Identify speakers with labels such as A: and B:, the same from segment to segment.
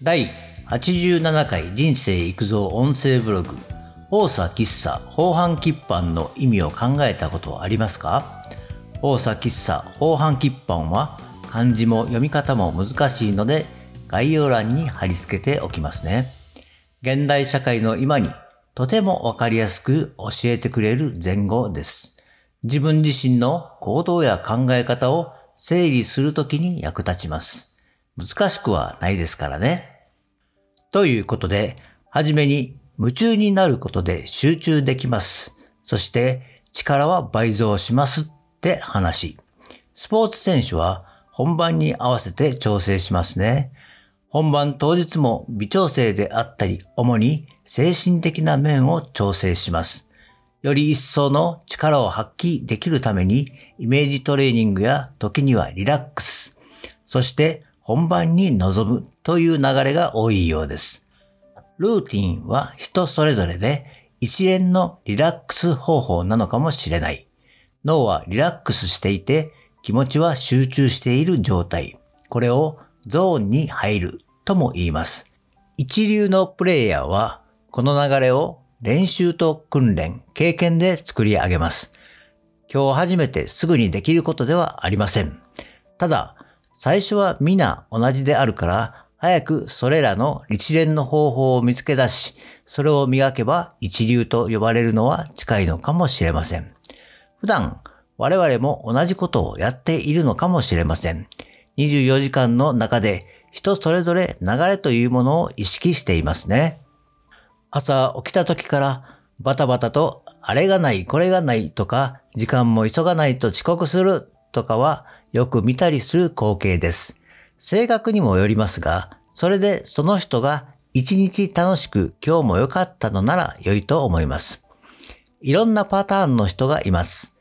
A: 第87回人生育造音声ブログ大佐喫茶法飯喫飯の意味を考えたことはありますか？大佐喫茶法飯喫飯は漢字も読み方も難しいので概要欄に貼り付けておきますね。現代社会の今にとてもわかりやすく教えてくれる前後です。自分自身の行動や考え方を整理するときに役立ちます。難しくはないですからね。ということで、はじめに夢中になることで集中できます。そして力は倍増しますって話。スポーツ選手は本番に合わせて調整しますね。本番当日も微調整であったり、主に精神的な面を調整します。より一層の力を発揮できるために、イメージトレーニングや時にはリラックス、そして本番に臨むという流れが多いようです。ルーティンは人それぞれで一連のリラックス方法なのかもしれない。脳はリラックスしていて気持ちは集中している状態。これをゾーンに入るとも言います。一流のプレイヤーはこの流れを練習と訓練、経験で作り上げます。今日初めてすぐにできることではありません。ただ、最初は皆同じであるから、早くそれらの一連の方法を見つけ出し、それを磨けば一流と呼ばれるのは近いのかもしれません。普段、我々も同じことをやっているのかもしれません。24時間の中で人それぞれ流れというものを意識していますね。朝起きた時からバタバタとあれがないこれがないとか時間も急がないと遅刻するとかはよく見たりする光景です。性格にもよりますが、それでその人が一日楽しく今日も良かったのなら良いと思います。いろんなパターンの人がいます。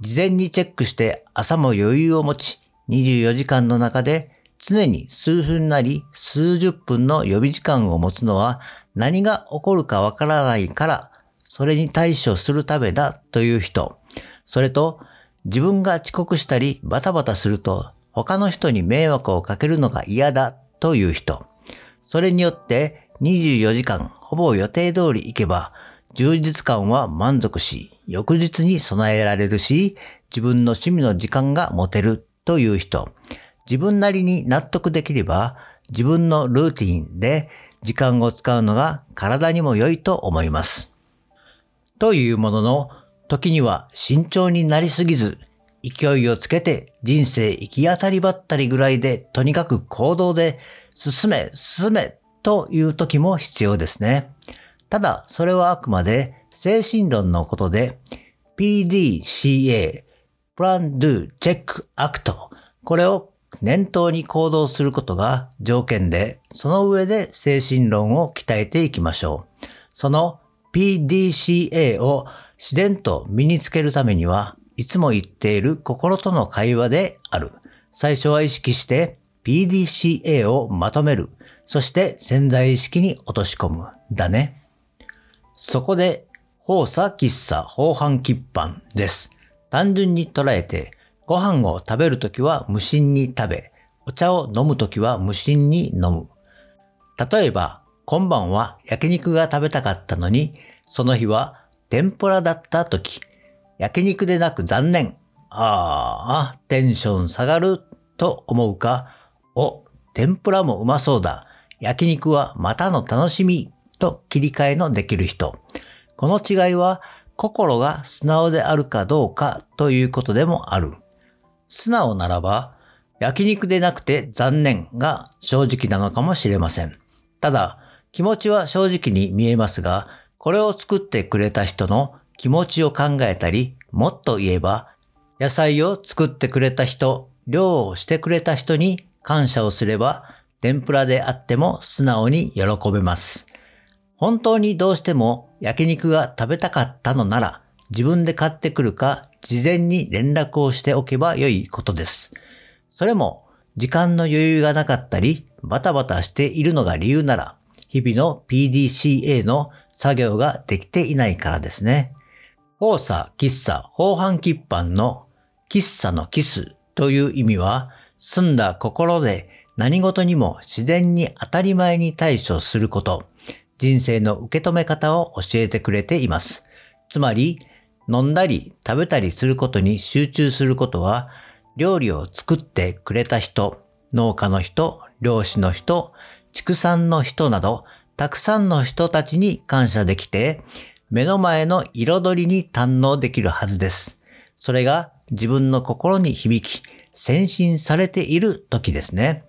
A: 事前にチェックして朝も余裕を持ち、24時間の中で常に数分なり数十分の予備時間を持つのは何が起こるかわからないから、それに対処するためだという人、それと自分が遅刻したりバタバタすると他の人に迷惑をかけるのが嫌だという人。それによって24時間ほぼ予定通り行けば充実感は満足し、翌日に備えられるし、自分の趣味の時間が持てるという人。自分なりに納得できれば、自分のルーティンで時間を使うのが体にも良いと思います。というものの、時には慎重になりすぎず、勢いをつけて人生行き当たりばったりぐらいでとにかく行動で進め、進めという時も必要ですね。ただ、それはあくまで精神論のことで PDCA、Plan, Do, Check, Act これを念頭に行動することが条件で、その上で精神論を鍛えていきましょう。その PDCA を自然と身につけるためには、いつも言っている心との会話である。最初は意識して PDCA をまとめる。そして潜在意識に落とし込む。だね。そこで、放射喫茶法飯喫飯です。単純に捉えて、ご飯を食べるときは無心に食べ、お茶を飲むときは無心に飲む。例えば、今晩は焼肉が食べたかったのに、その日は天ぷらだった時、焼肉でなく残念。ああ、テンション下がると思うか、お、天ぷらもうまそうだ。焼肉はまたの楽しみと切り替えのできる人。この違いは心が素直であるかどうかということでもある。素直ならば、焼肉でなくて残念が正直なのかもしれません。ただ、気持ちは正直に見えますが、これを作ってくれた人の気持ちを考えたり、もっと言えば、野菜を作ってくれた人、量をしてくれた人に感謝をすれば、天ぷらであっても素直に喜べます。本当にどうしても焼肉が食べたかったのなら、自分で買ってくるか、事前に連絡をしておけばよいことです。それも、時間の余裕がなかったり、バタバタしているのが理由なら、日々の PDCA の作業ができていないからですね。放射、喫茶、法飯喫飯の喫茶のキスという意味は、澄んだ心で何事にも自然に当たり前に対処すること、人生の受け止め方を教えてくれています。つまり、飲んだり食べたりすることに集中することは、料理を作ってくれた人、農家の人、漁師の人、畜産の人など、たくさんの人たちに感謝できて、目の前の彩りに堪能できるはずです。それが自分の心に響き、先進されている時ですね。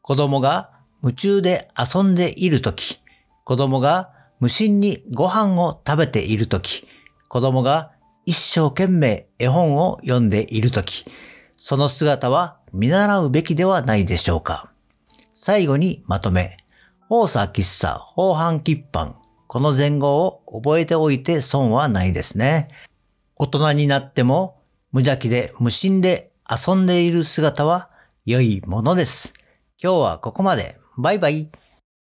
A: 子供が夢中で遊んでいる時、子供が無心にご飯を食べている時、子供が一生懸命絵本を読んでいる時、その姿は見習うべきではないでしょうか。最後にまとめ。大佐喫茶法飯喫飯。この前後を覚えておいて損はないですね。大人になっても無邪気で無心で遊んでいる姿は良いものです。今日はここまで。バイバイ。